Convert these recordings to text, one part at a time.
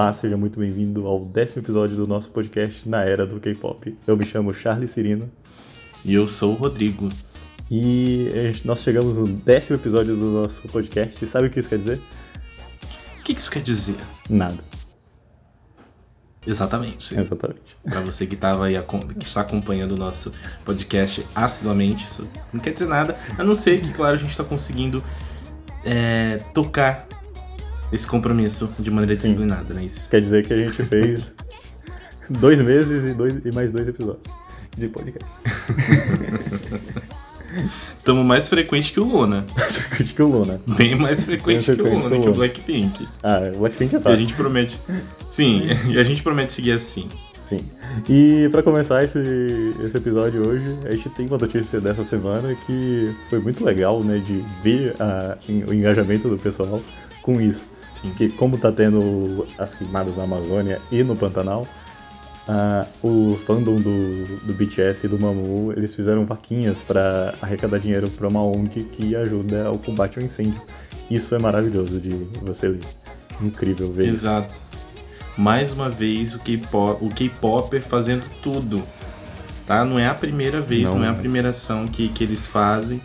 Olá, seja muito bem-vindo ao décimo episódio do nosso podcast Na Era do K-Pop. Eu me chamo Charles Cirino. E eu sou o Rodrigo. E nós chegamos no décimo episódio do nosso podcast. E sabe o que isso quer dizer? O que isso quer dizer? Nada. Exatamente. Exatamente. Para você que tava aí, que está acompanhando o nosso podcast assiduamente, isso não quer dizer nada, a não ser que, claro, a gente está conseguindo é, tocar esse compromisso de maneira Sim. disciplinada, né? Isso. Quer dizer que a gente fez dois meses e, dois, e mais dois episódios de podcast. Estamos mais frequente que o Luna. Mais frequente que o Luna. Bem mais frequente, mais frequente que o Luna, que o Blackpink. Ah, o Blackpink é fácil. E a gente promete. Sim, e a gente promete seguir assim. Sim. E para começar esse, esse episódio hoje, a gente tem uma notícia dessa semana que foi muito legal, né, de ver a, o engajamento do pessoal com isso. Sim. Que como tá tendo as queimadas na Amazônia e no Pantanal, uh, o fandom do, do BTS e do Mamu, eles fizeram vaquinhas para arrecadar dinheiro para uma ONG que ajuda ao combate ao incêndio. Isso é maravilhoso de você ler. Incrível ver Exato. Mais uma vez o K-Popper fazendo tudo. Tá? Não é a primeira vez, não, não é a primeira ação que, que eles fazem.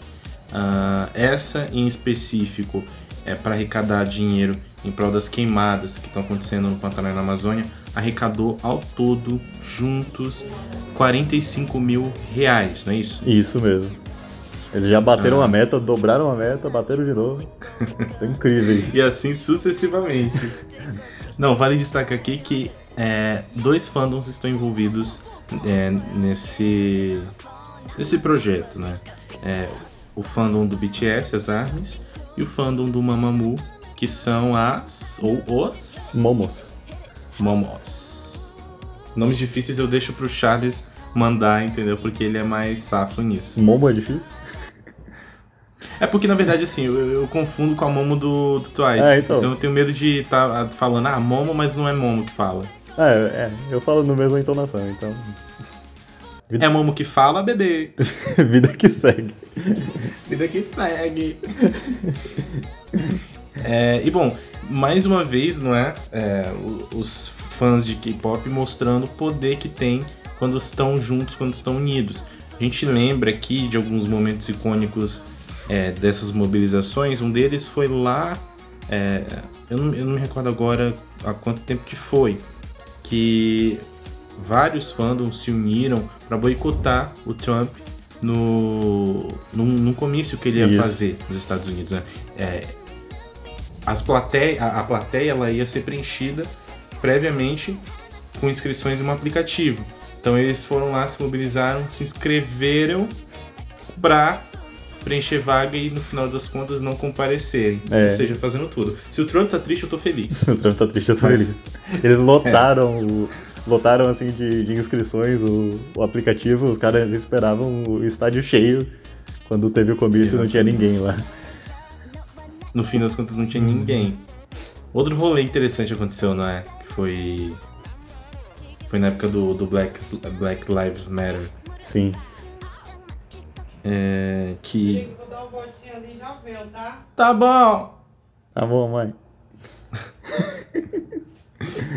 Uh, essa em específico é, para arrecadar dinheiro em prol das queimadas que estão acontecendo no Pantanal e na Amazônia, arrecadou ao todo, juntos, 45 mil reais, não é isso? Isso mesmo. Eles já bateram ah. a meta, dobraram a meta, bateram de novo. É incrível. e assim sucessivamente. Não, vale destacar aqui que é, dois fandoms estão envolvidos é, nesse, nesse projeto, né? É, o fandom do BTS, as ARMYs, e o fandom do Mamamoo, que são as. ou os. Momos. Momos. Nomes difíceis eu deixo pro Charles mandar, entendeu? Porque ele é mais safo nisso. Momo é difícil? É porque, na verdade, assim, eu, eu confundo com a Momo do, do Twice. É, então. então eu tenho medo de estar tá falando, ah, Momo, mas não é Momo que fala. É, é, eu falo no mesmo entonação, então. Vida... É Momo que fala, bebê. Vida que segue. Vida que segue. é, e bom, mais uma vez, não é? é os fãs de K-pop mostrando o poder que tem quando estão juntos, quando estão unidos. A gente lembra aqui de alguns momentos icônicos é, dessas mobilizações. Um deles foi lá, é, eu, não, eu não me recordo agora há quanto tempo que foi, que vários fandoms se uniram para boicotar o Trump no, no, no comício que ele ia Isso. fazer nos Estados Unidos. Né? É, as plateia, a, a plateia ela ia ser preenchida previamente com inscrições em um aplicativo. Então eles foram lá, se mobilizaram, se inscreveram para preencher vaga e no final das contas não comparecerem. É. Ou seja, fazendo tudo. Se o Trump tá triste, eu tô feliz. Se o Trump tá triste, eu tô Mas... feliz. Eles lotaram é. o lotaram assim de, de inscrições o, o, aplicativo, os caras esperavam o estádio cheio. Quando teve o comício não tinha ninguém lá. No fim das contas não tinha ninguém. Outro rolê interessante aconteceu, né? Que foi. Foi na época do, do Black, Black Lives Matter. Sim. É, que. Vou dar ali já veio, tá? Tá bom! Tá bom, mãe.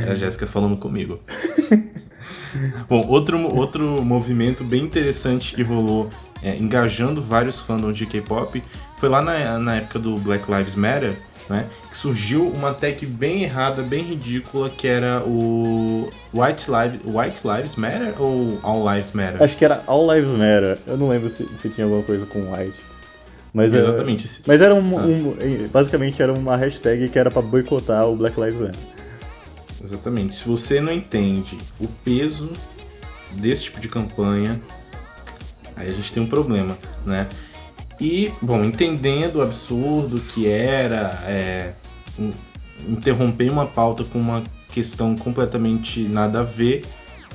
Era a Jéssica falando comigo. Bom, outro, outro movimento bem interessante que rolou, é, engajando vários fandoms de K-pop, foi lá na, na época do Black Lives Matter, né? Que surgiu uma tag bem errada, bem ridícula, que era o White, Lives, White Lives Matter ou All Lives Matter? Acho que era All Lives Matter. Eu não lembro se, se tinha alguma coisa com White. Mas Exatamente. Era, mas era um, ah. um, Basicamente era uma hashtag que era pra boicotar o Black Lives Matter. Exatamente. Se você não entende o peso desse tipo de campanha, aí a gente tem um problema, né? E, bom, entendendo o absurdo que era é, interromper uma pauta com uma questão completamente nada a ver,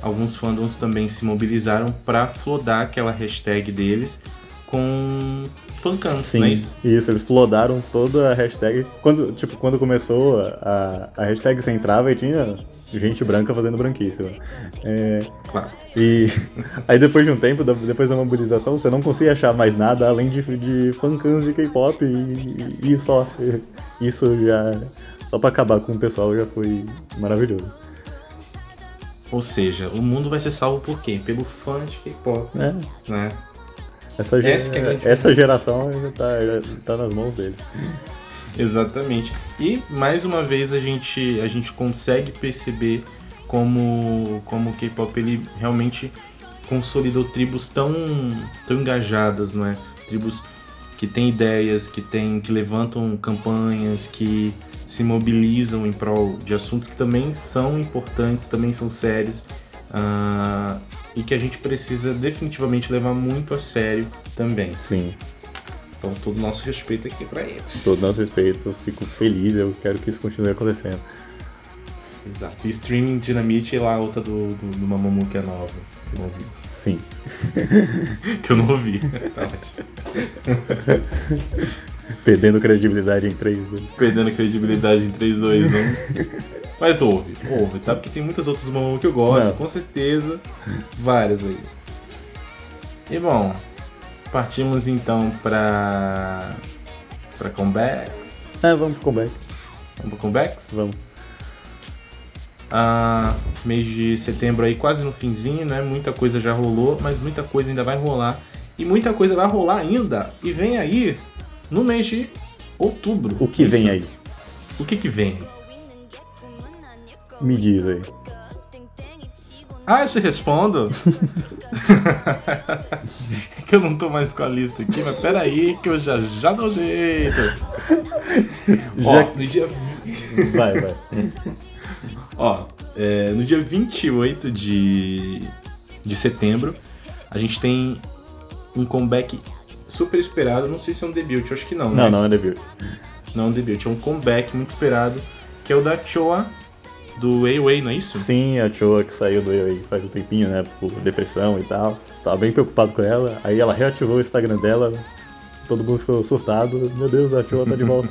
alguns fandoms também se mobilizaram para flodar aquela hashtag deles com fancams, Sim, é isso? Isso, eles flodaram toda a hashtag. Quando, tipo, quando começou a, a hashtag você entrava e tinha gente branca fazendo branquice. Né? É, claro. E aí depois de um tempo, depois da mobilização, você não conseguia achar mais nada além de, de fancams de K-pop e, e, só. Isso já só pra acabar com o pessoal já foi maravilhoso. Ou seja, o mundo vai ser salvo por quem? Pelo fã de K-pop, É, né? Essa, ge- é essa geração já tá, já tá nas mãos deles. Exatamente. E mais uma vez a gente, a gente consegue perceber como, como o K-pop ele realmente consolidou tribos tão, tão engajadas, não é? Tribos que têm ideias, que têm, que levantam campanhas, que se mobilizam em prol de assuntos que também são importantes, também são sérios. ah, e que a gente precisa definitivamente levar muito a sério também. Sim, Então todo o nosso respeito aqui pra eles. todo nosso respeito, eu fico feliz, eu quero que isso continue acontecendo. Exato. E Streaming Dynamite e lá a outra do, do, do Mamamoo que é nova. Que eu não ouvi. Sim. Que eu não ouvi. Tá. Perdendo credibilidade em três. né? Perdendo credibilidade em 3, 2, 1. Mas ouve, ouve, tá? Porque tem muitas outras Mamamoo que eu gosto, Não. com certeza. Várias aí. E bom, partimos então pra. pra comebacks. É, vamos pro comeback. Vamos pra comebacks? Vamos. Ah, mês de setembro aí quase no finzinho, né? Muita coisa já rolou, mas muita coisa ainda vai rolar. E muita coisa vai rolar ainda. E vem aí no mês de outubro. O que Isso. vem aí? O que que vem? Me diz aí. Ah, eu te respondo. é que eu não tô mais com a lista aqui, mas peraí que eu já já dou jeito. Ó, Já- no dia Vai, vai. Ó, é, no dia 28 de, de setembro, a gente tem um comeback super esperado. Não sei se é um debut, acho que não, né? Não, não é debut. Não é um debut, é um comeback muito esperado, que é o da Choa, do Weiwei, não é isso? Sim, a Choa que saiu do aí faz um tempinho, né? Por depressão e tal. Tava bem preocupado com ela. Aí ela reativou o Instagram dela. Todo mundo ficou surtado. Meu Deus, a Choa tá de volta.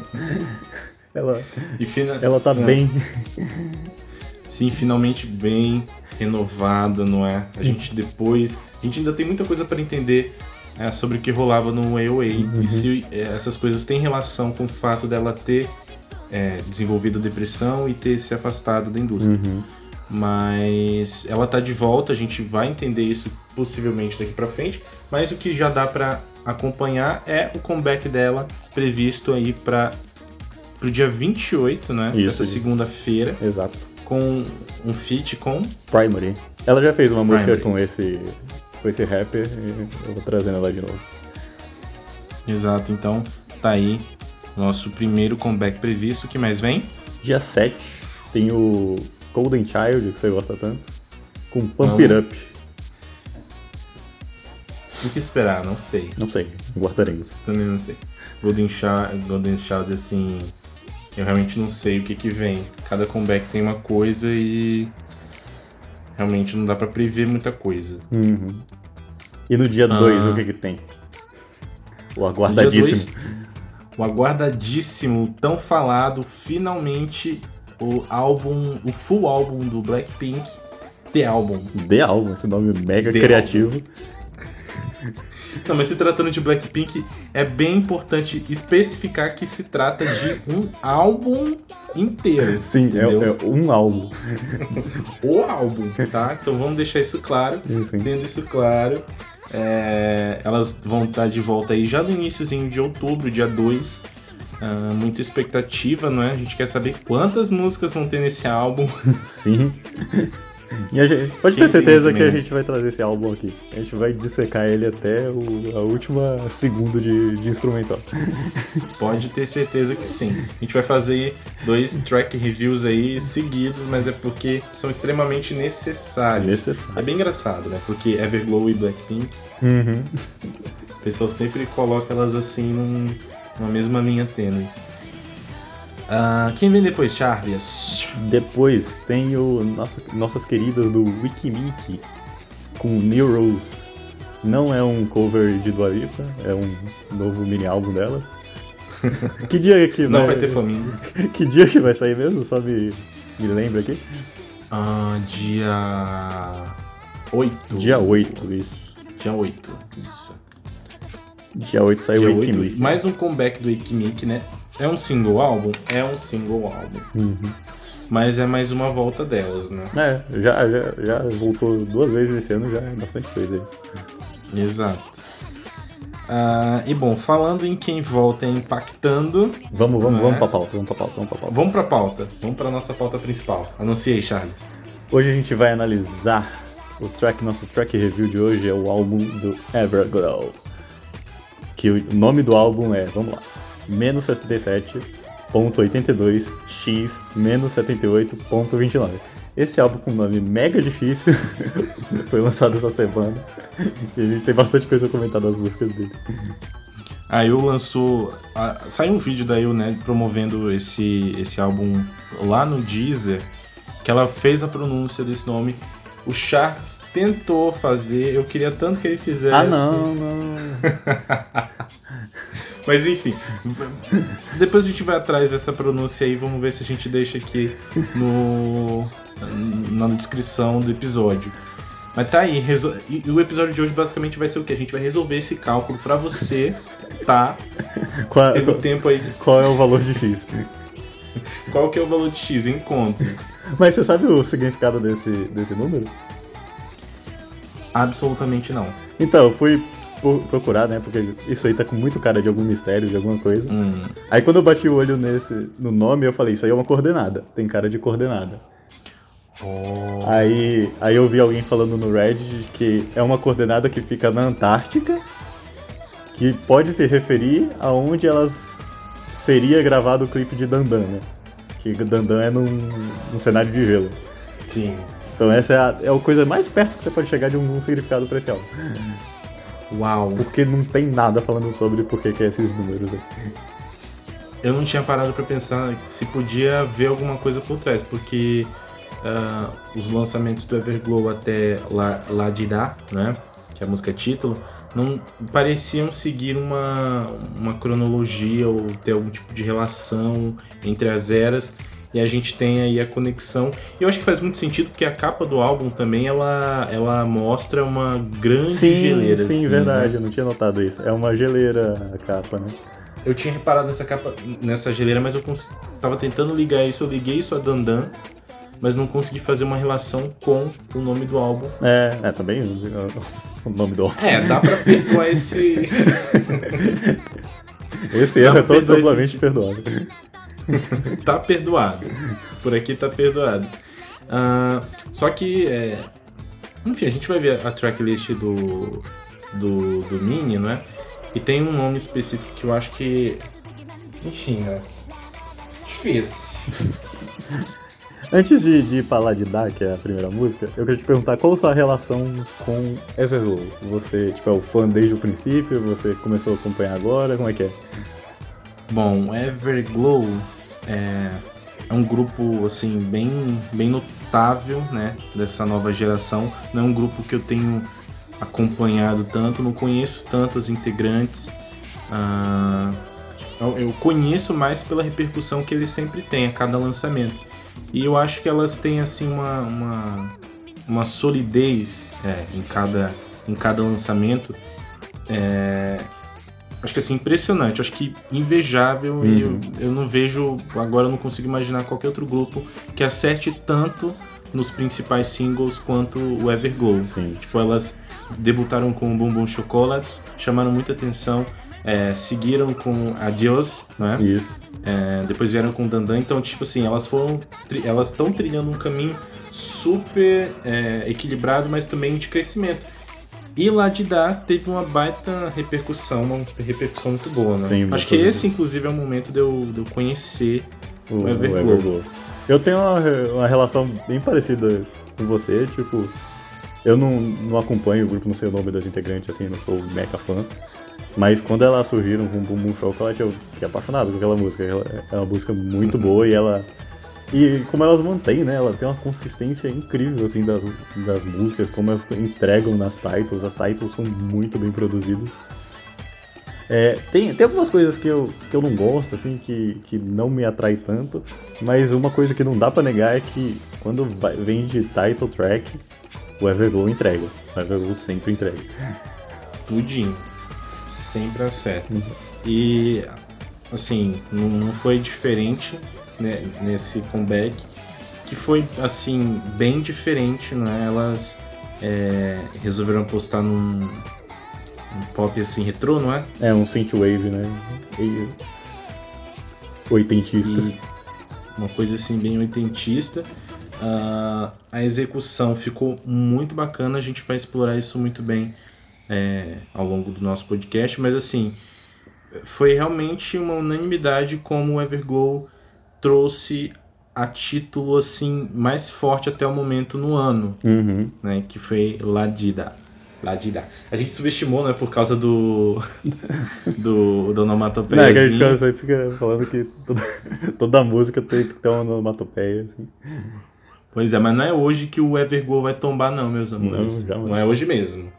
ela, E fina... ela tá É. bem. Sim, finalmente bem renovada, não é? A gente depois. A gente ainda tem muita coisa para entender é, sobre o que rolava no AOA e se é, essas coisas têm relação com o fato dela ter é, desenvolvido depressão e ter se afastado da indústria. Uhum. Mas ela tá de volta, a gente vai entender isso possivelmente daqui pra frente. Mas o que já dá pra acompanhar é o comeback dela previsto aí para pro dia 28, né? Isso, Essa segunda-feira Exato. com um feat com. Primary. Ela já fez uma música Primary. com esse, com esse rapper e eu vou trazendo ela de novo. Exato, então tá aí nosso primeiro comeback previsto. O que mais vem? Dia 7 tem o Golden Child, que você gosta tanto, com Pump It. Up. O que esperar? Não sei. Não sei, guardaremos. Também não sei. Golden Child, Golden Child assim. Eu realmente não sei o que que vem. Cada comeback tem uma coisa e. Realmente não dá pra prever muita coisa. Uhum. E no dia Ah. 2, o que que tem? O aguardadíssimo. O aguardadíssimo, tão falado, finalmente o álbum, o full álbum do Blackpink, The Album. The Album, esse nome mega The criativo. Não, mas se tratando de Blackpink, é bem importante especificar que se trata de um álbum inteiro. Sim, é, é um álbum. o álbum, tá? Então vamos deixar isso claro. Isso, hein? Tendo isso claro, é, elas vão estar de volta aí já no iníciozinho de outubro, dia 2. Ah, muita expectativa, não é? A gente quer saber quantas músicas vão ter nesse álbum. Sim. E gente, pode ter certeza que a gente vai trazer esse álbum aqui. A gente vai dissecar ele até o- a última segundo de, de instrumental. Pode ter certeza que sim. A gente vai fazer dois track reviews aí seguidos, mas é porque são extremamente necessários. Necessário. É bem engraçado, né? Porque Everglow e Blackpink, Uhum. o pessoal sempre coloca elas assim num- numa mesma linha tênue. Ah, quem vem depois, Charles? Depois tem o nosso, nossas queridas do Wikimiki com New Rose. Não é um cover de Dua Lipa, é um novo mini álbum dela. que dia que Não vai ter família. Que dia que vai sair mesmo? Só me, me lembra aqui. Ah, dia 8. Dia 8, isso. Dia 8, isso. Dia 8 saiu Dia o 8, Wikimiki. mais um comeback do Ikimik, né? É um single álbum? É um single álbum. Uhum. Mas é mais uma volta delas, né? É, já, já, já voltou duas vezes esse ano, já é bastante coisa aí. Exato. Ah, e bom, falando em quem volta impactando. Vamos, vamos, É. vamos pra pauta, vamos pra pauta, vamos pra pauta. Vamos pra pauta. Vamos pra nossa pauta principal. Anunciei, Charles. Hoje a gente vai analisar o track, nosso track review de hoje é o álbum do Everglow. Que o nome do álbum é, vamos lá, menos 67.82 x menos 78.29. Esse álbum com nome mega difícil foi lançado essa semana e a gente tem bastante coisa pra comentar das músicas dele. A Eu lançou. a- saiu um vídeo da Eu, né, promovendo esse, esse álbum lá no Deezer, que ela fez a pronúncia desse nome. O Charles tentou fazer, eu queria tanto que ele fizesse. Ah não, não. Mas enfim, depois a gente vai atrás dessa pronúncia aí, vamos ver se a gente deixa aqui no na descrição do episódio. Mas tá aí, resol- e o episódio de hoje basicamente vai ser o que? A gente vai resolver esse cálculo pra você, tá? Qual, Tendo tempo aí. qual é o valor difícil? Qual que é o valor de X em conta? Mas você sabe o significado desse, desse número? Absolutamente não. Então, eu fui pro- procurar, né? Porque isso aí tá com muito cara de algum mistério, de alguma coisa. Hum. Aí quando eu bati o olho nesse, no nome, eu falei, isso aí é uma coordenada. Tem cara de coordenada. Oh. Aí, aí eu vi alguém falando no Reddit que é uma coordenada que fica na Antártica, que pode se referir aonde elas seria gravado o clipe de Dandan, né? Que Dandan é num, num cenário de gelo. Sim. Então essa é a, é a coisa mais perto que você pode chegar de um, um significado pra esse álbum. Uau. Porque não tem nada falando sobre por que é esses números aí. Eu não tinha parado pra pensar se podia haver alguma coisa por trás, porque ah, os lançamentos do Everglow até La, La Dirá, né, que é a música título, não pareciam seguir uma, uma cronologia ou ter algum tipo de relação entre as eras. E a gente tem aí a conexão. E eu acho que faz muito sentido porque a capa do álbum também ela, ela mostra uma grande geleira. sim, assim, verdade, né? eu não tinha notado isso. É uma geleira a capa, né? Eu tinha reparado nessa capa, nessa geleira, mas eu tava tentando ligar isso, eu liguei isso a Dandan, mas não consegui fazer uma relação com o nome do álbum. É, é também o, o nome do álbum. É, dá pra perdoar esse. Esse erro é pra perdoar totalmente perdoável. tá perdoado. Por aqui tá perdoado. Ah, só que, é, enfim, a gente vai ver a tracklist do, do, do Mini, não é? E tem um nome específico que eu acho que. Enfim, né? Difícil. Antes de, de falar de Dar, que é a primeira música, eu queria te perguntar qual a sua relação com Everglow? Você, tipo, é o fã desde o princípio? Você começou a acompanhar agora? Como é que é? Bom, Everglow é, é um grupo assim bem, bem notável, né, dessa nova geração. Não é um grupo que eu tenho acompanhado tanto, não conheço tantos integrantes. Ah, eu, conheço mais pela repercussão que eles sempre têm a cada lançamento. E eu acho que elas têm assim uma, uma, uma solidez é, em, cada, em cada lançamento. É, acho que assim, impressionante, acho que invejável e eu, Uhum. eu não vejo, agora eu não consigo imaginar qualquer outro grupo que acerte tanto nos principais singles quanto o Everglow. Sim. Tipo, elas debutaram com o Bumbum Chocolate, chamaram muita atenção, é, seguiram com Adios, né? Isso. É, depois vieram com Dandan, então, tipo assim, elas foram. Elas estão trilhando um caminho super é, equilibrado, mas também de crescimento. E lá de dar teve uma baita repercussão, uma repercussão muito boa, né? Sim, Acho que boa. esse, inclusive, é o momento de eu, de eu conhecer. O, O. Everglow. Eu tenho uma, uma relação bem parecida com você, tipo, eu não, não acompanho o grupo, não sei o nome das integrantes, assim, não sou mega fã. Mas quando elas surgiram com Boom Boom Chocolate, eu fiquei apaixonado com aquela música. Ela é uma música muito boa e ela. E como elas mantêm, né? Ela tem uma consistência incrível, assim, das, das músicas, como elas entregam nas titles. As titles são muito bem produzidas. É, tem, tem algumas coisas que eu, que eu não gosto, assim, que, que não me atrai tanto, mas uma coisa que não dá pra negar é que quando vai- vem de title track, o Everglow entrega. O Everglow sempre entrega. Tudinho. Sempre acerta. E assim, não, foi diferente né, nesse comeback, que foi, assim, bem diferente, né? Elas é, resolveram apostar num um pop, assim, retrô, não é? É, um synthwave, né? E... Oitentista. E uma coisa, assim, bem oitentista. Uh, a execução ficou muito bacana, a gente vai explorar isso muito bem é, ao longo do nosso podcast, mas assim, foi realmente uma unanimidade como o Everglow trouxe a título assim mais forte até o momento no ano, uhum. né, que foi Ladida. Ladida. A gente subestimou, né, por causa do do, do onomatopeia. Não, é que a gente fica, fica falando que toda, toda música tem que ter uma onomatopeia, assim. Pois é, mas não é hoje que o Everglow vai tombar não, meus amores. Não. Não é hoje mesmo.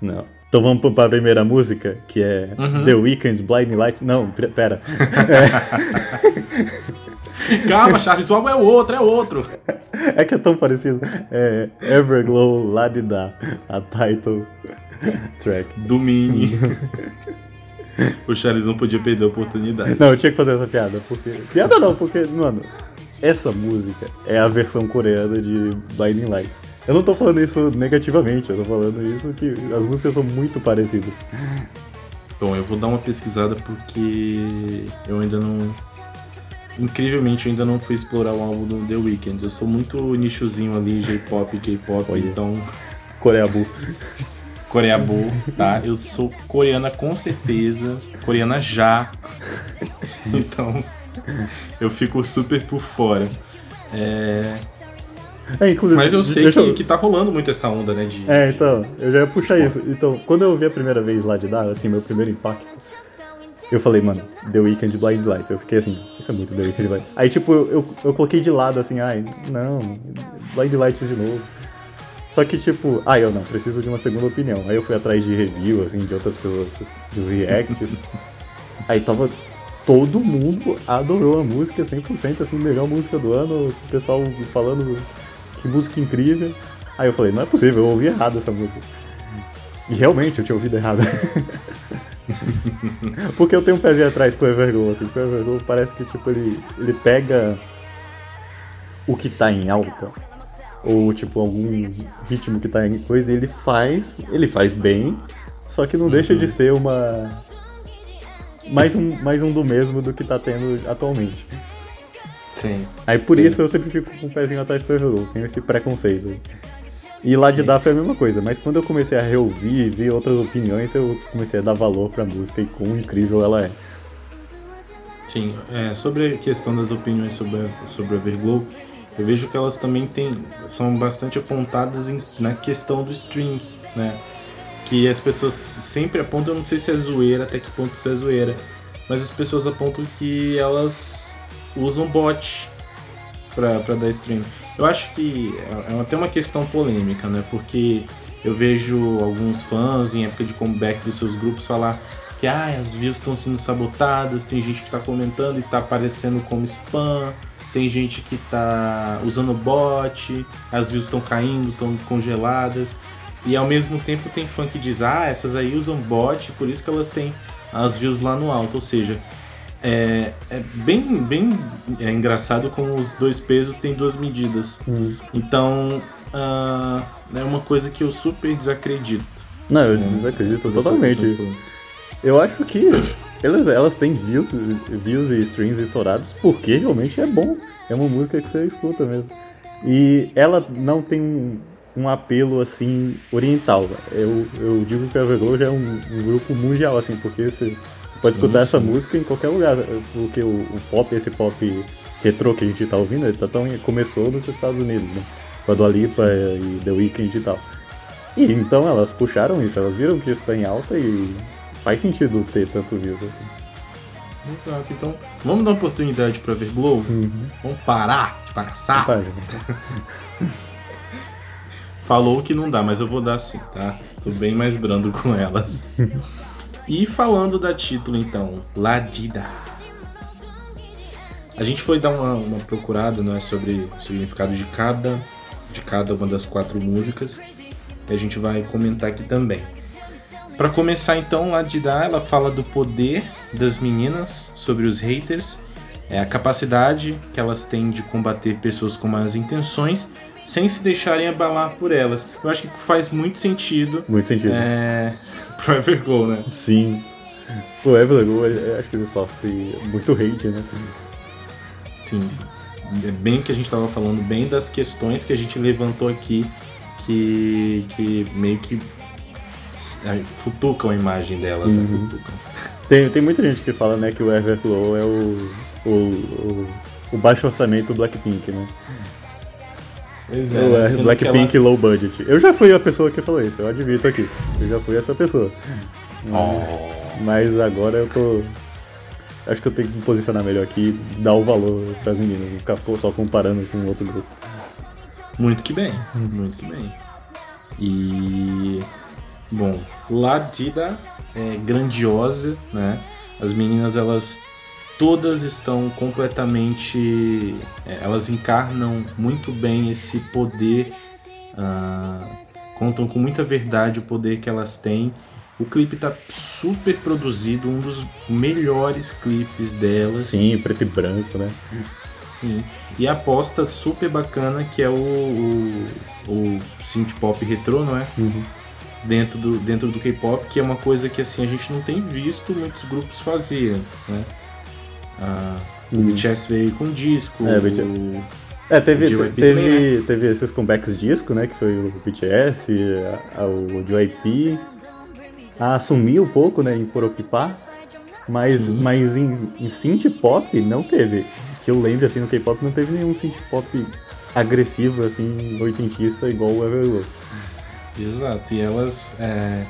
Não. Então vamos para a primeira música, que é uhum. The Weeknd, Blinding Lights. Não, pera. É... Calma, Charles, o álbum é outro, é outro. É que é tão parecido. É Everglow, Ladida, a title track. Do Mini. o Charles não podia perder a oportunidade. Não, eu tinha que fazer essa piada. Porque... Piada não, porque, mano, essa música é a versão coreana de Blinding Lights. Eu não tô falando isso negativamente, eu tô falando isso que as músicas são muito parecidas. Bom, eu vou dar uma pesquisada porque eu ainda não. Incrivelmente, eu ainda não fui explorar o álbum do The Weeknd. Eu sou muito nichozinho ali, J-pop, K-pop, então. Coreabu. Coreabu, tá? Eu sou coreana com certeza, coreana já. Então, eu fico super por fora. É... É, Mas eu sei que, eu... que tá rolando muito essa onda, né? De, é, então, eu já ia puxar isso. Então, quando eu vi a primeira vez lá de dar, assim, meu primeiro impacto, eu falei, mano, The Weeknd Blind Light. Eu fiquei assim, isso é muito The Weeknd Blind Aí, tipo, eu, eu, eu, coloquei de lado, assim, ai, não, Blind Light de novo. Só que, tipo, ah, eu não, preciso de uma segunda opinião. Aí eu fui atrás de review, assim, de outras pessoas, dos reacts. Aí tava todo mundo adorou a música 100%, assim, melhor música do ano, o pessoal falando que música incrível. Aí eu falei, não é possível, eu ouvi errado essa música. E realmente eu tinha ouvido errado. Porque eu tenho um pezinho atrás com o Everglow, assim, o Everglow parece que tipo ele, ele pega o que tá em alta, ou tipo algum ritmo que tá em coisa, e ele faz, ele faz bem, só que não deixa de uhum. ser uma mais um, mais um do mesmo do que tá tendo atualmente. Sim. Aí por sim. isso eu sempre fico com o pezinho atrás do Everglow, tenho esse preconceito. E lá de dar foi a mesma coisa, mas quando eu comecei a reouvir e ver outras opiniões, eu comecei a dar valor pra música e quão incrível ela é. Sim, é, sobre a questão das opiniões sobre, a, sobre o Everglow, eu vejo que elas também têm, são bastante apontadas em, na questão do stream, né? que as pessoas sempre apontam, eu não sei se é zoeira, até que ponto isso é zoeira, mas as pessoas apontam que elas usam bot pra dar stream. Eu acho que é até uma questão polêmica, né? Porque eu vejo alguns fãs em época de comeback dos seus grupos falar que ah, as views estão sendo sabotadas, tem gente que está comentando e está aparecendo como spam, tem gente que está usando bot, as views estão caindo, estão congeladas. E ao mesmo tempo tem fã que diz, ah, essas aí usam bot, por isso que elas têm as views lá no alto. Ou seja, é, é bem, bem é engraçado como os dois pesos têm duas medidas. Hum. Então, uh, é uma coisa que eu super desacredito. Não, eu desacredito totalmente. Eu acho que elas, elas têm views, views e streams estourados porque realmente é bom. É uma música que você escuta mesmo. E ela não tem um, um apelo assim oriental. Eu, eu digo que a Everglow já é um, um, grupo mundial, assim, porque você, pode escutar essa música em qualquer lugar. Porque o, o, pop, esse pop retrô que a gente tá ouvindo, ele tá tão, começou nos Estados Unidos, né? Com a Dua Lipa e The Weeknd e tal. E então elas puxaram isso, elas viram que isso tá em alta e faz sentido ter tanto views assim. Exato, então vamos dar uma oportunidade pra Everglow? Uhum. Vamos parar de passar? Falou que não dá, mas eu vou dar sim, tá? Tô bem mais brando com elas. e falando da título, então, Ladida. A gente foi dar uma, uma procurada né, sobre o significado de cada, de cada uma das quatro músicas. E a gente vai comentar aqui também. Para começar então, dar, ela fala do poder das meninas sobre os haters, é a capacidade que elas têm de combater pessoas com más intenções sem se deixarem abalar por elas. Eu acho que faz muito sentido. Muito sentido. É, pro Everglow, né? Sim. O Everglow, acho que ele sofre muito hate, né? Sim. É bem que a gente tava falando, bem das questões que a gente levantou aqui, que, que meio que futucam a imagem delas, né? uhum. né? Tem, tem muita gente que fala, né, que o Everglow é o, o, o, o baixo orçamento do Blackpink, né? Pois é, é Blackpink ela... low budget. Eu já fui a pessoa que falou isso, eu admito aqui. Eu já fui essa pessoa. Oh. Mas agora eu tô. Acho que eu tenho que me posicionar melhor aqui e dar o valor pras meninas, não ficar só comparando com outro grupo. Muito que bem, muito que bem. E. Bom, Ladida é grandiosa, né? As meninas elas todas estão completamente. É, elas encarnam muito bem esse poder, uh, contam com muita verdade o poder que elas têm. O clipe tá super produzido, um dos melhores clipes delas. Sim, preto e branco, né? Sim. E a aposta super bacana que é o, o, o synth pop retrô, não é? Uhum. Dentro do, dentro do K-pop, que é uma coisa que assim a gente não tem visto muitos grupos fazerem, né? Ah, o. BTS veio com disco. É, o... é teve, teve, né? teve esses comebacks disco, né? Que foi o BTS, a, a, o JYP. A assumir um pouco, né? Em Poropipá. Mas, mas em, em synth pop não teve. Que eu lembro, assim, no K-pop não teve nenhum synth pop agressivo, assim, oitentista igual o Everglow. Exato, e elas é,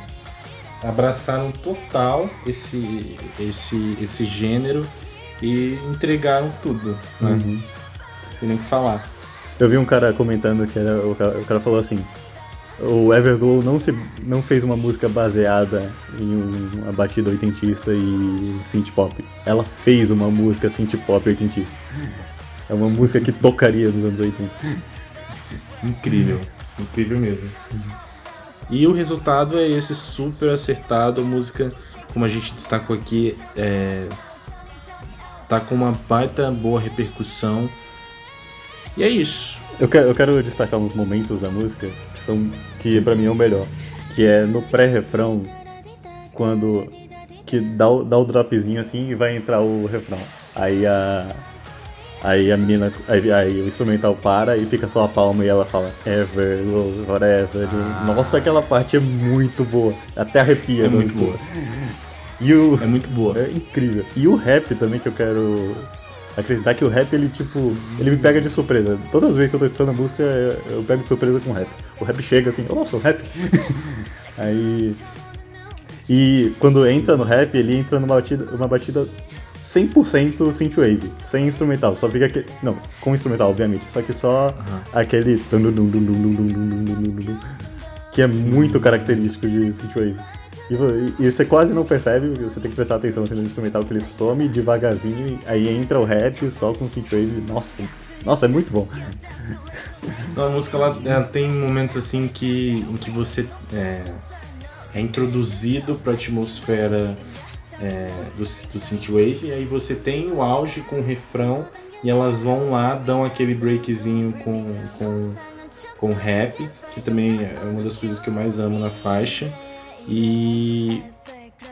abraçaram total esse, esse, esse gênero e entregaram tudo, né? Uhum. Tem nem o que falar. Eu vi um cara comentando que era, o, cara, o cara falou assim, o Everglow não, se, não fez uma música baseada em uma batida oitentista e synth pop. Ela fez uma música synth pop oitentista. É uma música que tocaria nos anos 80. Incrível, incrível mesmo. E o resultado é esse super acertado, a música, como a gente destacou aqui, é, tá com uma baita boa repercussão. E é isso. Eu quero, eu quero destacar uns momentos da música que são que para mim é o melhor, que é no pré-refrão quando que dá o, dá o dropzinho assim e vai entrar o refrão. Aí a aí a menina aí, aí, o instrumental para e fica só a palma e ela fala ever, forever. Ah. Nossa, aquela parte é muito boa. Até arrepia. É muito boa. E o... É muito boa. É incrível. E o rap também, que eu quero acreditar que o rap, ele, tipo, ele me pega de surpresa. Todas as vezes que eu tô escutando a música, eu pego de surpresa com o rap. O rap chega assim, nossa, o rap. Aí. E quando entra no rap, ele entra numa batida, uma batida 100% synthwave, sem instrumental, só fica aquele. Não, com instrumental, obviamente, só que só uhum. aquele. Que é muito característico de synthwave. E, e, você quase não percebe, você tem que prestar atenção assim, no instrumental que ele some devagarzinho, aí entra o rap só com synthwave. Nossa, nossa, é muito bom. a música ela, ela, tem momentos assim que, em que você é, é introduzido para a atmosfera é, do, do synthwave, e aí você tem o auge com o refrão, e elas vão lá, dão aquele breakzinho com, com, com rap, que também é uma das coisas que eu mais amo na faixa e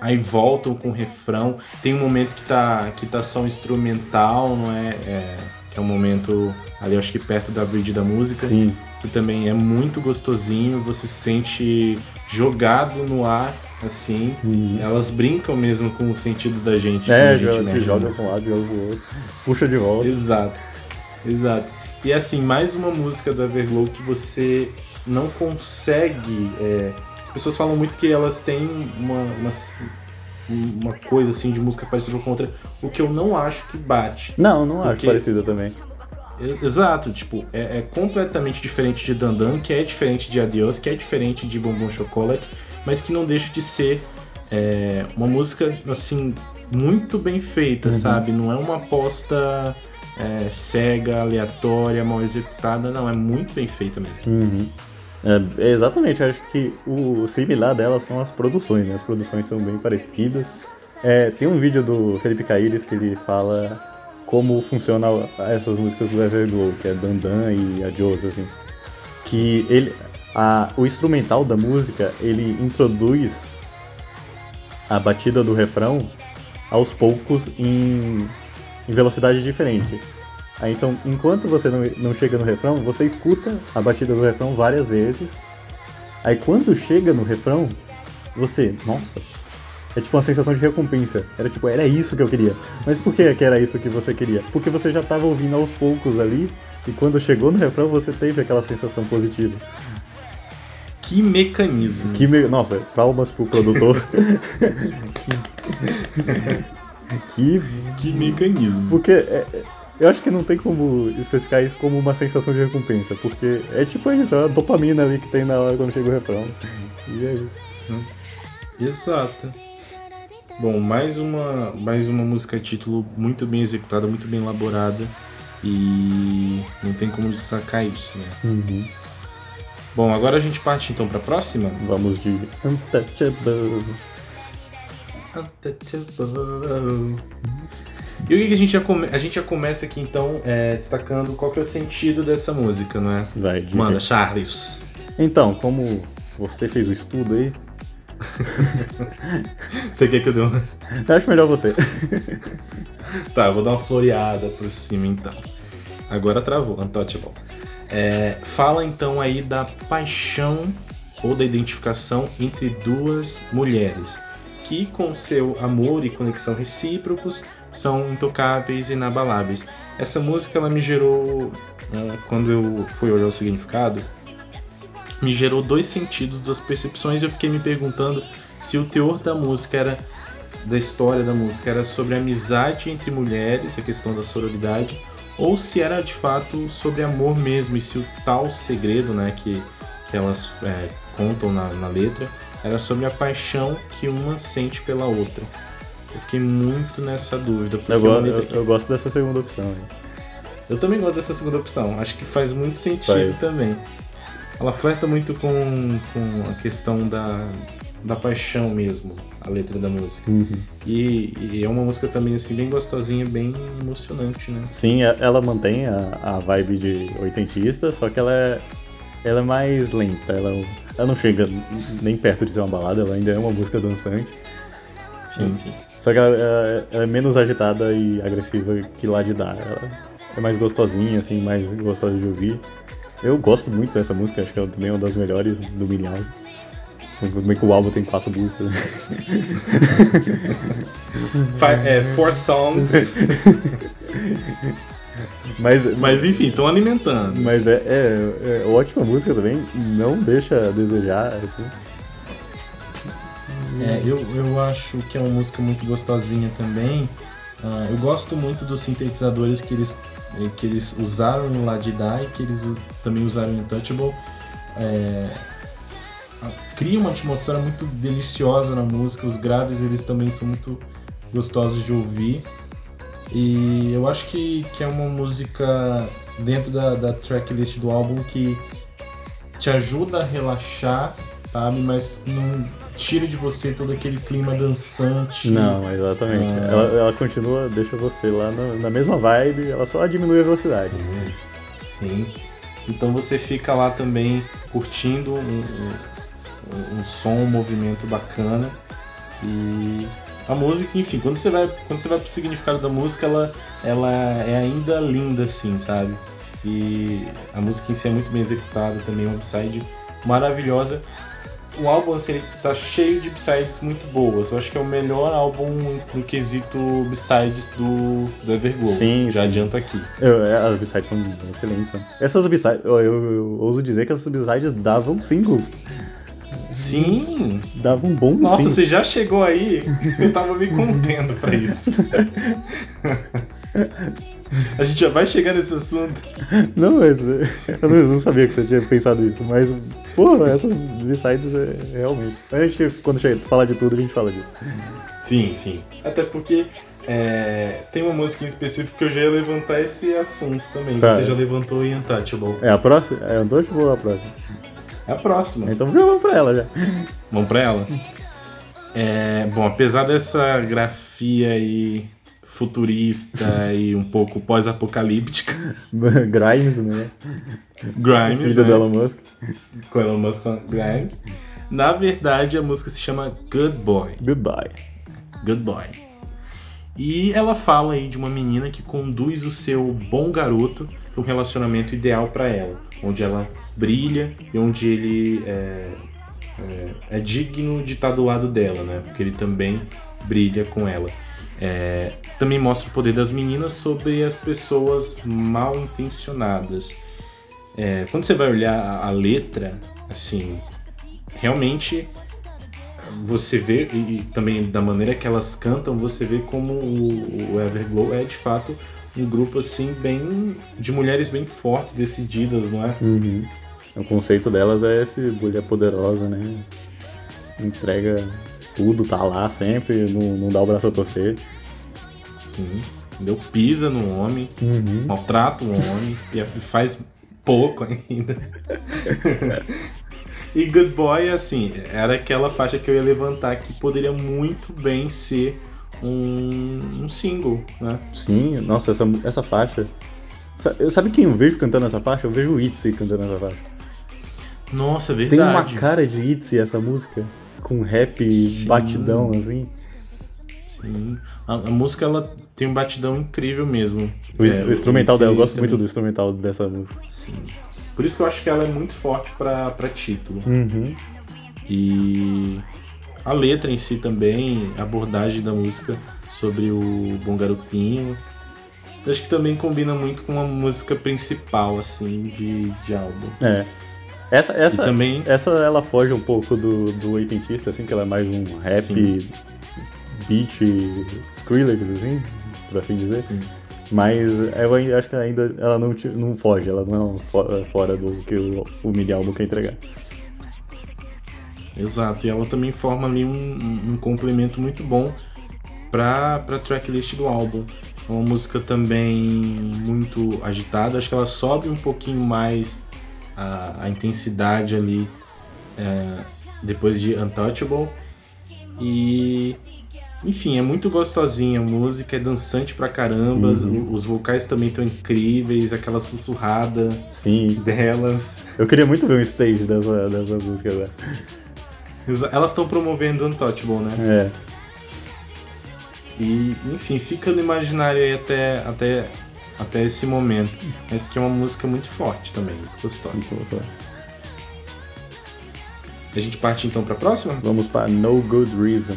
aí voltam com o refrão. Tem um momento que tá, que tá só um instrumental, não é? é que é um momento ali, acho que perto da bridge da música. Sim. Que também é muito gostosinho, você se sente jogado no ar, assim. Uhum. Elas brincam mesmo com os sentidos da gente. É, a gente que joga pra um lado, joga pro outro. Puxa de volta. Exato, exato. E assim, mais uma música do Everglow que você não consegue. É, pessoas falam muito que elas têm uma, uma, uma coisa assim de música parecida com outra, o que eu não acho que bate. Não, não acho parecida também. Exato, tipo, é, é, completamente diferente de Dandan, que é diferente de Adios, que é diferente de Bombom Chocolate, mas que não deixa de ser é, uma música, assim, muito bem feita, uhum. sabe? Não é uma aposta é, cega, aleatória, mal executada, não, é muito bem feita mesmo. Uhum. É, exatamente, eu acho que o similar delas são as produções, né? As produções são bem parecidas. É, tem um vídeo do Felipe Caíres que ele fala como funciona essas músicas do Everglow, que é Dandan e a Jones, assim. Que ele, a, o instrumental da música, ele introduz a batida do refrão aos poucos em, em velocidade diferente. Aí, então, enquanto você não, não chega no refrão, você escuta a batida do refrão várias vezes. Aí quando chega no refrão, você, nossa, é tipo uma sensação de recompensa. Era tipo, era isso que eu queria. Mas por que, que era isso que você queria? Porque você já estava ouvindo aos poucos ali, e quando chegou no refrão você teve aquela sensação positiva. Que mecanismo. Que me... Nossa, palmas pro produtor. que... que mecanismo. Porque é, é eu acho que não tem como especificar isso como uma sensação de recompensa, porque é tipo isso, é a dopamina ali que tem na hora quando chega o refrão. E é isso. Hum. Exato. Bom, mais uma, mais uma música título muito bem executada, muito bem elaborada e não tem como destacar isso, né? Uhum. Bom, agora a gente parte então para a próxima. Vamos de Untouchable. Untouchable. E o que, a gente já come... a gente já começa aqui então é, destacando qual que é o sentido dessa música, não é? Vai, diga. Manda, Charles. Então, como você fez o estudo aí. você quer que eu dê uma... Eu acho melhor você. tá, eu vou dar uma floreada por cima então. Agora travou, untouchable. É, fala então aí da paixão ou da identificação entre duas mulheres que, com seu amor e conexão recíprocos, são intocáveis e inabaláveis. Essa música ela me gerou, né, quando eu fui olhar o significado, me gerou dois sentidos, duas percepções. E eu fiquei me perguntando se o teor da música era da história da música era sobre amizade entre mulheres, a questão da sororidade, ou se era de fato sobre amor mesmo e se o tal segredo, né, que, que elas é, contam na, na letra era sobre a paixão que uma sente pela outra. Eu fiquei muito nessa dúvida. Eu, go eu, eu, gosto dessa segunda opção. Eu também gosto dessa segunda opção. Acho que faz muito sentido faz. também. Ela flerta muito com, com a questão da, da paixão mesmo, a letra da música. Uhum. E, e, é uma música também assim bem gostosinha, bem emocionante, né? Sim, é, ela mantém a, a vibe de oitentista, só que ela é, ela é mais lenta. Ela, ela não chega nem perto de ser uma balada, ela ainda é uma música dançante. Sim, sim. Só que ela, ela, é menos agitada e agressiva que lá de dar. Ela é mais gostosinha, assim, mais gostosa de ouvir. Eu gosto muito dessa música, acho que é também uma das melhores do. Tudo bem que o álbum tem quatro músicas. Five, é, four songs. Mas, mas enfim, estão alimentando. Mas é, é, é, ótima música também, não deixa a desejar. Assim. É, eu, eu acho que é uma música muito gostosinha também. Uh, eu gosto muito dos sintetizadores que eles, eh, que eles usaram em La e que eles também usaram em Touchable. É, cria uma atmosfera muito deliciosa na música. Os graves eles também são muito gostosos de ouvir. E eu acho que, que é uma música dentro da, da tracklist do álbum que te ajuda a relaxar, sabe? Mas não tira de você todo aquele clima dançante. Não, exatamente. É... Ela, ela continua, deixa você lá na, na, mesma vibe, ela só diminui a velocidade. Sim. Sim. Então você fica lá também curtindo um, um, um som, um movimento bacana. E a música, enfim, quando você vai, quando você vai pro significado da música, ela, ela é ainda linda, assim, sabe? E a música em si é muito bem executada também, uma upside maravilhosa o álbum assim, tá cheio de b-sides muito boas. Eu acho que é o melhor álbum no quesito b-sides do, do Everglow. Sim, já sim. adianto aqui. Eu, é, as b-sides são excelentes. Né? Essas b-sides, eu, eu, eu, ouso dizer que essas b-sides davam singles. Sim! Davam um bom Nossa, singles. você já chegou aí? Eu tava me contendo pra isso. A gente já vai chegar nesse assunto. Não, mas eu não, sabia que você tinha pensado isso, mas, pô, essas B-sides é, realmente. A gente, quando chega, falar de tudo, a gente fala disso. Sim, sim. Até porque é, tem uma música em específico que eu já ia levantar esse assunto também. Tá. Você já levantou em Untouchable. É a próxima? É Untouchable ou a próxima? É a próxima. Então vamos pra ela já. Vamos pra ela? É, bom, apesar dessa grafia aí futurista e um pouco pós-apocalíptica. Grimes, né? Grimes, Filho né? do Elon Musk. Com Elon Musk Grimes. Na verdade, a música se chama Good Boy. Goodbye. Good Boy. E ela fala aí de uma menina que conduz o seu bom garoto para um relacionamento ideal para ela, onde ela brilha e onde ele é, é, é digno de estar do lado dela, né? Porque ele também brilha com ela. É, também mostra o poder das meninas sobre as pessoas mal intencionadas. É, quando você vai olhar a, a letra, assim, realmente você vê, e, e também da maneira que elas cantam, você vê como o, o Everglow é de fato um grupo assim bem de mulheres bem fortes, decididas, não é? Uhum. O conceito delas é esse mulher poderosa, né? Entrega tudo, tá lá sempre, não, não dá o braço a torcer. Sim. Entendeu? Pisa no homem, Uhum. maltrata o homem e faz pouco ainda. e Good Boy, assim, era aquela faixa que eu ia levantar que poderia muito bem ser um, um single, né? Sim, nossa, essa, essa faixa. Eu- Sabe quem eu vejo cantando essa faixa? Eu vejo o Itzy cantando essa faixa. Nossa, é Tem uma verdade. cara de Itzy essa música. Com rap Sim. batidão, assim. Sim. A, a música ela tem um batidão incrível mesmo. O, É, o instrumental dela, eu gosto também- muito do instrumental dessa música. Sim. Por isso que eu acho que ela é muito forte pra, pra título. Uhum. E a letra em si também, a abordagem da música sobre o Bom Garotinho. Eu acho que também combina muito com a música principal, assim, de, de álbum. É. Essa, essa, E também- essa ela foge um pouco do, do oitentista, assim, que ela é mais um rap, beat, Skrillex, assim, por assim dizer. Sim. Mas eu acho que ainda ela não, não foge, ela não é fo- fora do que o, o mini álbum quer entregar. Exato, e ela também forma ali um, um- complemento muito bom pra, pra tracklist do álbum. É uma música também muito agitada, acho que ela sobe um pouquinho mais a, a intensidade ali é, depois de Untouchable. E enfim, é muito gostosinha a música, é dançante pra caramba, Uhum. os vocais também estão incríveis, aquela sussurrada Sim, delas. eu queria muito ver um stage dessa, dessa música agora. Exa- Elas estão promovendo Untouchable, né? É, E, enfim, fica no imaginário aí até, até, até esse momento. Mas que é uma música muito forte também, gostosa. A gente parte então pra próxima? vamos para No Good Reason.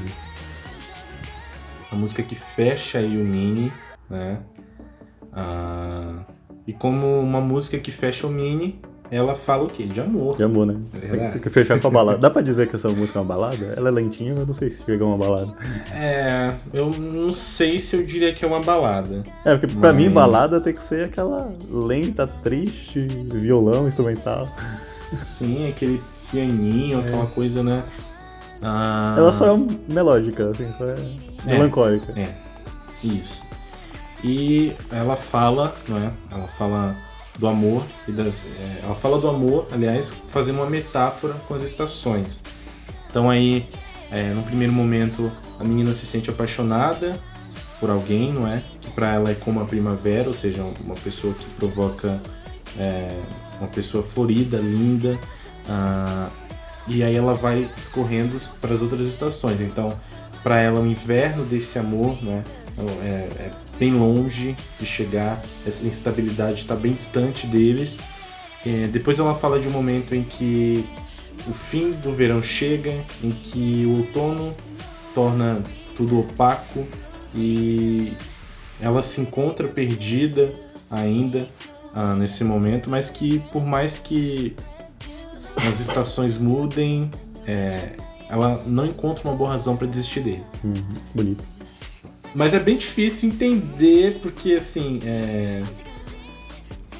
A música que fecha aí o mini, né? Ah, e como uma música que fecha o mini, ela fala o quê? De amor. De amor, né? É Você tem que fechar com a balada. Dá pra dizer que essa música é uma balada? Ela é lentinha, mas não sei se chega a uma balada. É, eu não sei se eu diria que é uma balada. É, porque pra mim Mas- balada tem que ser aquela lenta, triste, violão, instrumental. Sim, aquele pianinho, aquela coisa, né? Ah, Ela só é melódica, assim, só é, É. melancólica. É, isso. E ela fala, não é? Ela fala do amor e das. é, ela fala do amor, aliás, fazendo uma metáfora com as estações. Então aí, é, no primeiro momento, a menina se sente apaixonada por alguém, não é? Que pra ela é como a primavera, ou seja, uma pessoa que provoca é, uma pessoa florida, linda. ah, e aí ela vai escorrendo para as outras estações. Então, para ela, o inverno desse amor, né, é, é bem longe de chegar. Essa instabilidade está bem distante deles. É, depois ela fala de um momento em que o fim do verão chega, em que o outono torna tudo opaco e ela se encontra perdida ainda ah, nesse momento, mas que por mais que as estações mudem, é, ela não encontra uma boa razão para desistir dele. Uhum, bonito. Mas é bem difícil entender porque assim é,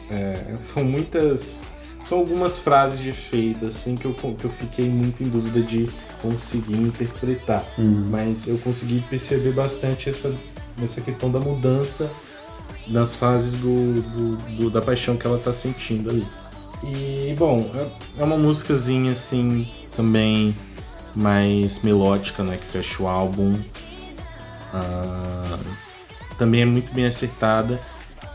é, são muitas são algumas frases de efeito assim que eu, que eu fiquei muito em dúvida de conseguir interpretar. Uhum. Mas eu consegui perceber bastante essa, essa questão da mudança nas fases do, do- do- da paixão que ela tá sentindo ali. E, bom, é uma músicazinha assim, também mais melódica, né? Que fecha o álbum. Uh, também é muito bem acertada.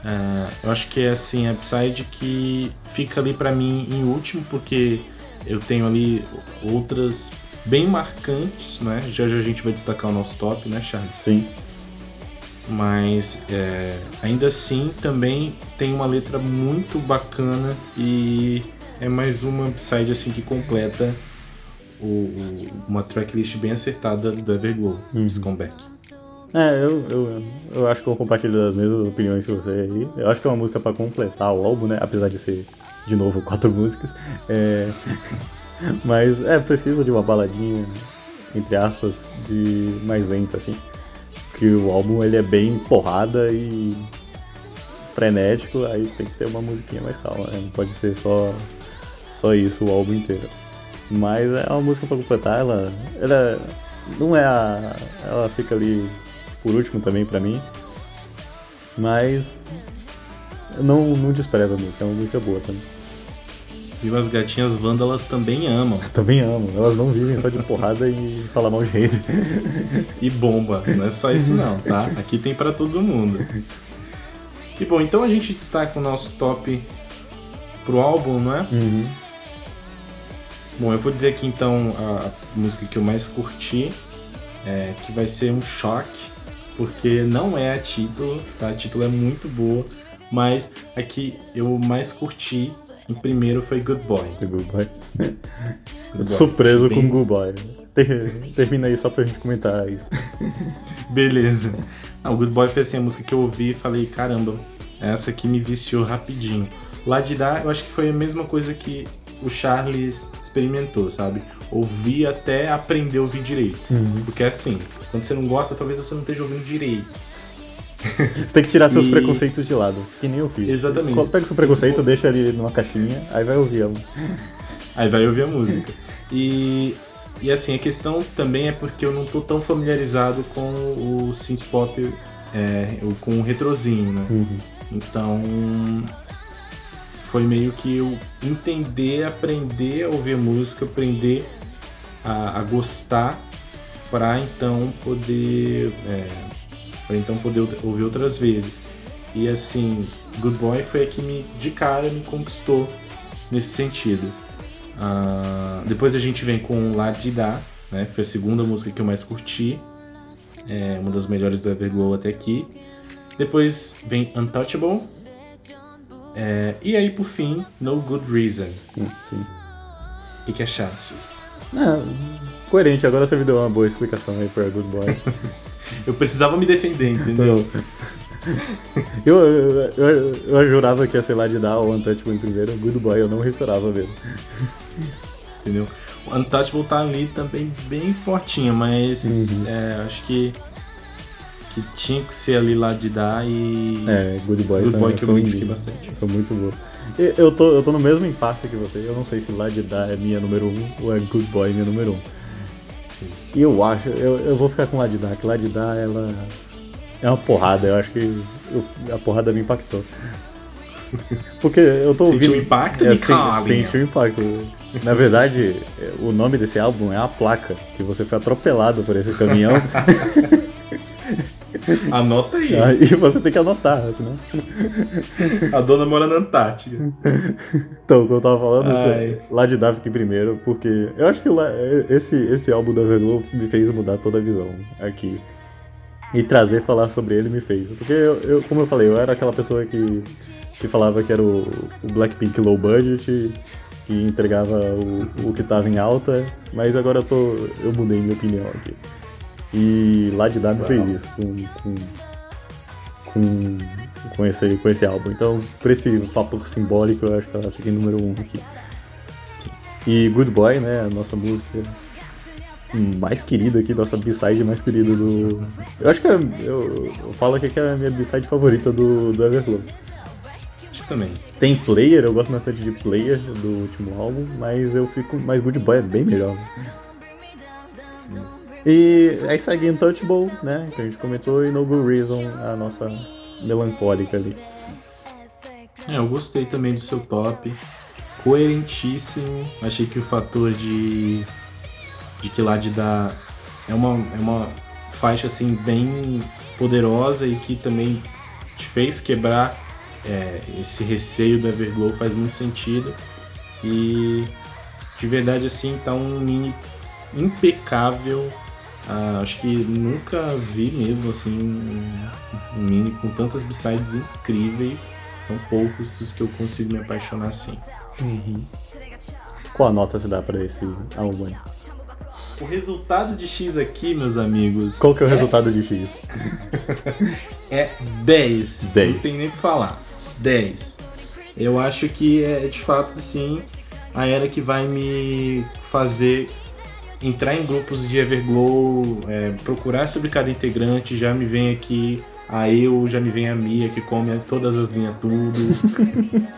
Uh, eu acho que é assim, a Psyde que fica ali para mim em último, porque eu tenho ali outras bem marcantes, né? Já já a gente vai destacar o nosso top, né, Charles? Sim. Mas é, ainda assim também tem uma letra muito bacana e é mais uma upside assim que completa o, o, uma tracklist bem acertada do Everglow, uhum. esse comeback. É, eu, eu, eu acho que eu compartilho das mesmas opiniões que você aí. Eu acho que é uma música para completar o álbum, né? Apesar de ser, de novo, quatro músicas. É... Mas é, precisa de uma baladinha, entre aspas, de mais lenta, assim. Que o álbum ele é bem porrada e frenético, aí tem que ter uma musiquinha mais calma, né? Não pode ser só, só isso o álbum inteiro. Mas é uma música pra completar, ela, ela não é a. Ela fica ali por último também pra mim. Mas não, não despreza a música, é uma música boa também. E as gatinhas vândalas também amam. também amam, elas não vivem só de porrada e falar mal de rede. e bomba, não é só isso não, tá? Aqui tem para todo mundo. E bom, então a gente destaca o nosso top pro álbum, não é? Uhum. Bom, eu vou dizer aqui então a música que eu mais curti, é, que vai ser um choque, porque não é a título, tá? A título é muito boa, mas a que eu mais curti em primeiro foi Good Boy. Good Boy. Good Surpreso Bem... com Good Boy. Termina aí só pra gente comentar isso. Beleza. Não, Good Boy foi assim a música que eu ouvi e falei, caramba, essa aqui me viciou rapidinho. Lá de dar, eu acho que foi a mesma coisa que o Charles experimentou, sabe? Ouvir até aprender a ouvir direito. Uhum. Porque é assim, quando você não gosta, talvez você não esteja ouvindo direito. Você tem que tirar seus e... preconceitos de lado, que nem eu fiz. Exatamente. Pega seu preconceito, deixa ele numa caixinha, aí vai ouvir a música. Aí vai ouvir a música. E, e assim, a questão também é porque eu não tô tão familiarizado com o synth pop, é, com o retrozinho, né? Uhum. Então, foi meio que eu entender, aprender a ouvir música, aprender a, a gostar para então poder é, para então poder ouvir outras vezes. E assim, Good Boy foi a que me de cara me conquistou nesse sentido. Uh, depois a gente vem com La Dida, né? Foi a segunda música que eu mais curti. É uma das melhores do Everglow até aqui. Depois vem Untouchable, é, e aí, por fim, No Good Reason. O que, que achaste? É, coerente, agora você me deu uma boa explicação aí pra Good Boy. eu precisava me defender, entendeu? eu, eu, eu, eu, jurava que ia ser lá de dar o Untouchable em primeiro, Good Boy eu não respirava mesmo. Entendeu? O Untouchable tá ali também bem fortinho, mas uhum. é, acho que que tinha que ser ali lá de dar e. É, Good Boys Good Boy que eu me bastante. São muito boas. Eu tô, eu tô no mesmo impasse que você, eu não sei se lá de dar é minha número 1 um, ou é Good Boy minha número 1. Um. E eu acho, eu, eu vou ficar com dar, que dar ela é uma porrada, eu acho que eu, a porrada me impactou. Porque eu tô ouvindo. Sentiu o impacto? É, senti o impacto. Na verdade, o nome desse álbum é A Placa, que você foi atropelado por esse caminhão. Anota aí. Aí você tem que anotar, senão. A dona mora na Antártica. Então, como eu tava falando, Ai. lá de Davik primeiro, porque eu acho que lá, esse, esse álbum da Everglow me fez mudar toda a visão aqui. E trazer falar sobre ele me fez. Porque eu, eu, como eu falei, eu era aquela pessoa que, que falava que era o, o Blackpink low budget, que entregava o, o que tava em alta, mas agora eu, tô, eu mudei minha opinião aqui. E Ladidab fez isso com, com, com, com, esse, com esse álbum. Então, por esse fator simbólico, eu acho que ela fica em número 1 um aqui. E Good Boy, né? A nossa música mais querida aqui, nossa B-side mais querida do. Eu acho que é, eu, eu falo aqui que é a minha B-side favorita do, do Everglow. Também. Tem Player, eu gosto bastante de Player do último álbum, mas eu fico. Mas Good Boy é bem melhor. E aí segue Untouchable, né? Que a gente comentou, e No Good Reason, a nossa melancólica ali. É, eu gostei também do seu top. coerentíssimo. Achei que o fator de, de que lá de dar é uma, é uma faixa assim bem poderosa e que também te fez quebrar é, esse receio do Everglow faz muito sentido. E de verdade assim tá um mini impecável. Ah, acho que nunca vi mesmo assim um, mini com tantas b-sides incríveis. São poucos os que eu consigo me apaixonar assim. Uhum. Qual a nota você dá pra esse álbum? O resultado de X aqui, meus amigos. Qual que é o é... resultado de X? é 10. 10. Não tem nem o que falar. 10. Eu acho que é de fato sim a era que vai me fazer entrar em grupos de Everglow, é, procurar sobre cada integrante, já me vem aqui a eu, já me vem a Mia que come todas as linhas tudo.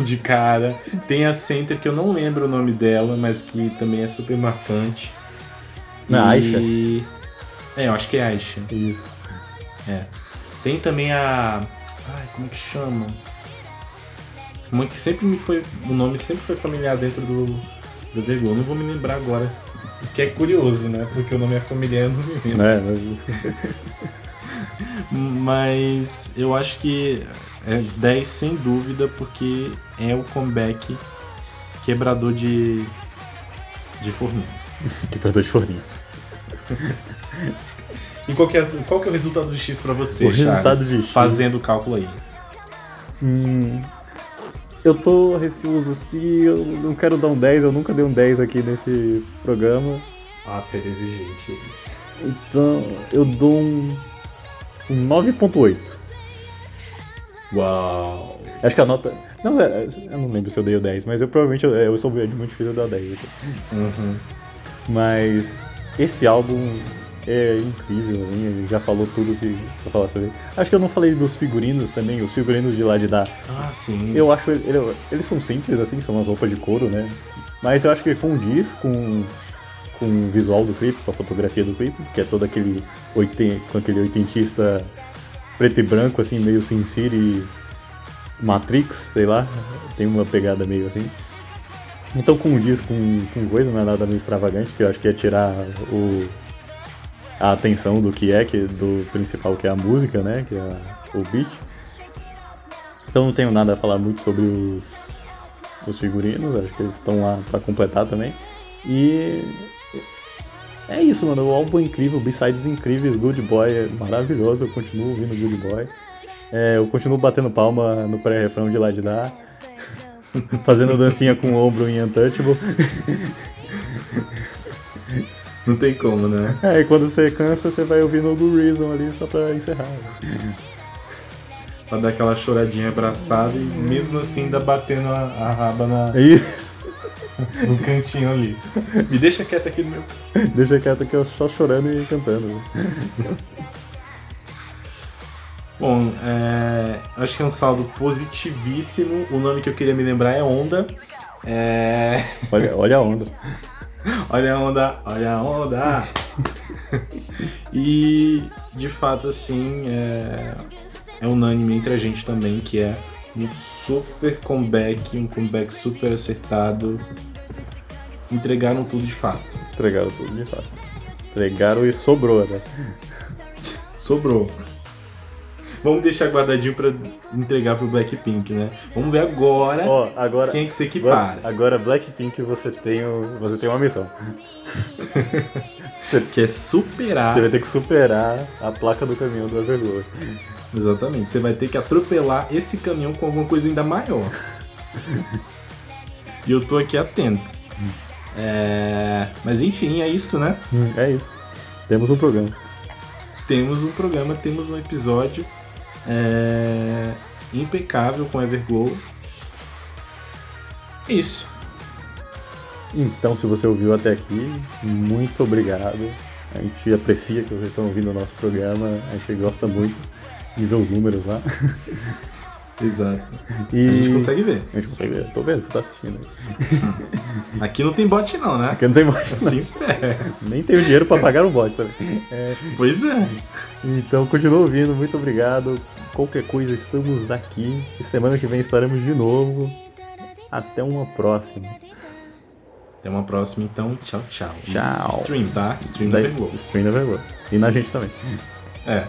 de cara. Tem a Center que eu não lembro o nome dela, mas que também é super marcante. Na e... Aisha? É, eu acho que é Aisha. Isso. É. Tem também a. Ai, como é que chama? Uma que sempre me foi. O nome sempre foi familiar dentro do, do Vergon. Não vou me lembrar agora. O que é curioso, né? Porque o nome é familiar, eu não me lembro. É, mas... mas eu acho que é 10 sem dúvida, porque é o comeback quebrador de. de forninhas. quebrador de forninhas. e qual que, é, qual que é o resultado do X pra você? O resultado de X. Fazendo o cálculo aí. Hum, eu tô receoso se eu não quero dar um 10, eu nunca dei um 10 aqui nesse programa. Ah, seria exigente. Então, eu dou um, um 9.8. Uau! Acho que a nota. Não, é, eu não lembro se eu dei o 10, mas eu provavelmente eu, eu sou muito difícil dar 10. Uhum. Mas esse álbum é incrível, ele já falou tudo que pra falar sobre. Acho que eu não falei dos figurinos também, os figurinos de lá de dar. Ah, sim. Eu acho ele, eles são simples assim, são umas roupas de couro, né? Mas eu acho que condiz com com o visual do clipe, com a fotografia do clipe, que é todo aquele oiten, com aquele oitentista preto e branco assim, meio Sin City Matrix, sei lá, tem uma pegada meio assim. Então condiz com, com coisa, não é nada meio extravagante, que eu acho que é tirar o, a atenção do que é, que, do principal que é a música, né? Que é o beat. Então não tenho nada a falar muito sobre os, os figurinos, acho que eles estão lá para completar também. E é isso, mano. O álbum é incrível, B-sides incríveis, Good Boy é maravilhoso, eu continuo ouvindo Good Boy. É, eu continuo batendo palma no pré-refrão de lá de dar. Fazendo dancinha com o ombro em Untouchable. Não tem como, né? É, e quando você cansa, você vai ouvindo o Blue Reason ali só pra encerrar. pra dar aquela choradinha abraçada e mesmo assim ainda batendo a, a raba na. Isso! no cantinho ali. Me deixa quieto aqui no meu. Deixa quieto aqui, eu só chorando e cantando. Bom, é, acho que é um saldo positivíssimo. O nome que eu queria me lembrar é Onda. É... Olha, olha a onda. olha a onda, olha a onda. e de fato, assim, é, é unânime entre a gente também que é um super comeback, um comeback super acertado. Entregaram tudo de fato. Entregaram tudo de fato. Entregaram e sobrou, né? sobrou. Vamos deixar guardadinho pra entregar pro Blackpink, né? Vamos ver agora, oh, agora quem é que se equipara. Agora, Blackpink, você tem, você tem uma missão. você quer superar... Você vai ter que superar a placa do caminhão do Everglow. Exatamente. Você vai ter que atropelar esse caminhão com alguma coisa ainda maior. e eu tô aqui atento. É... Mas enfim, é isso, né? Hum, é isso. Temos um programa. Temos um programa, temos um episódio é... impecável com Everglow. Isso. Então, se você ouviu até aqui, muito obrigado. A gente aprecia que vocês estão ouvindo o nosso programa, a gente gosta muito de ver os números lá. Exato. E... A gente consegue ver. A gente consegue ver. Tô vendo, você tá assistindo. Aqui não tem bot não, né? Aqui não tem bot não. Assim espera. Nem tenho dinheiro pra pagar o bot também. É... Pois é. Então continua ouvindo, muito obrigado. Qualquer coisa, estamos aqui. E semana que vem estaremos de novo. até uma próxima. Até uma próxima, então. Tchau, tchau. Tchau. Stream, tá? Stream da. Stream da. E na gente também. É.